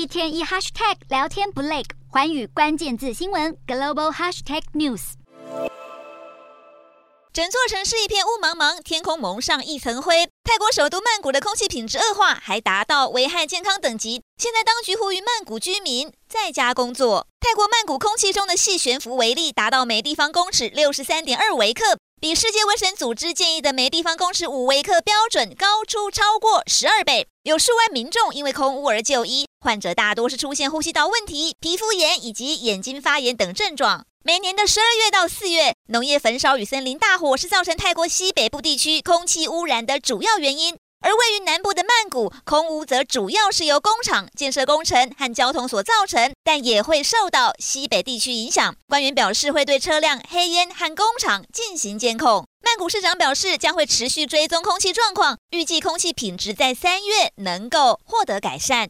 一天一 hashtag 聊天不累，环宇关键字新闻 global hashtag news。整座城市一片雾茫茫，天空蒙上一层灰。泰国首都曼谷的空气品质恶化，还达到危害健康等级。现在当局呼吁曼谷居民在家工作。泰国曼谷空气中的细悬浮微粒达到每立方公尺六十三点二微克。比世界卫生组织建议的每立方公尺五微克标准高出超过十二倍，有数万民众因为空污而就医，患者大多是出现呼吸道问题、皮肤炎以及眼睛发炎等症状。每年的十二月到四月，农业焚烧与森林大火是造成泰国西北部地区空气污染的主要原因。而位于南部的曼谷，空污则主要是由工厂建设工程和交通所造成，但也会受到西北地区影响。官员表示会对车辆、黑烟和工厂进行监控。曼谷市长表示将会持续追踪空气状况，预计空气品质在三月能够获得改善。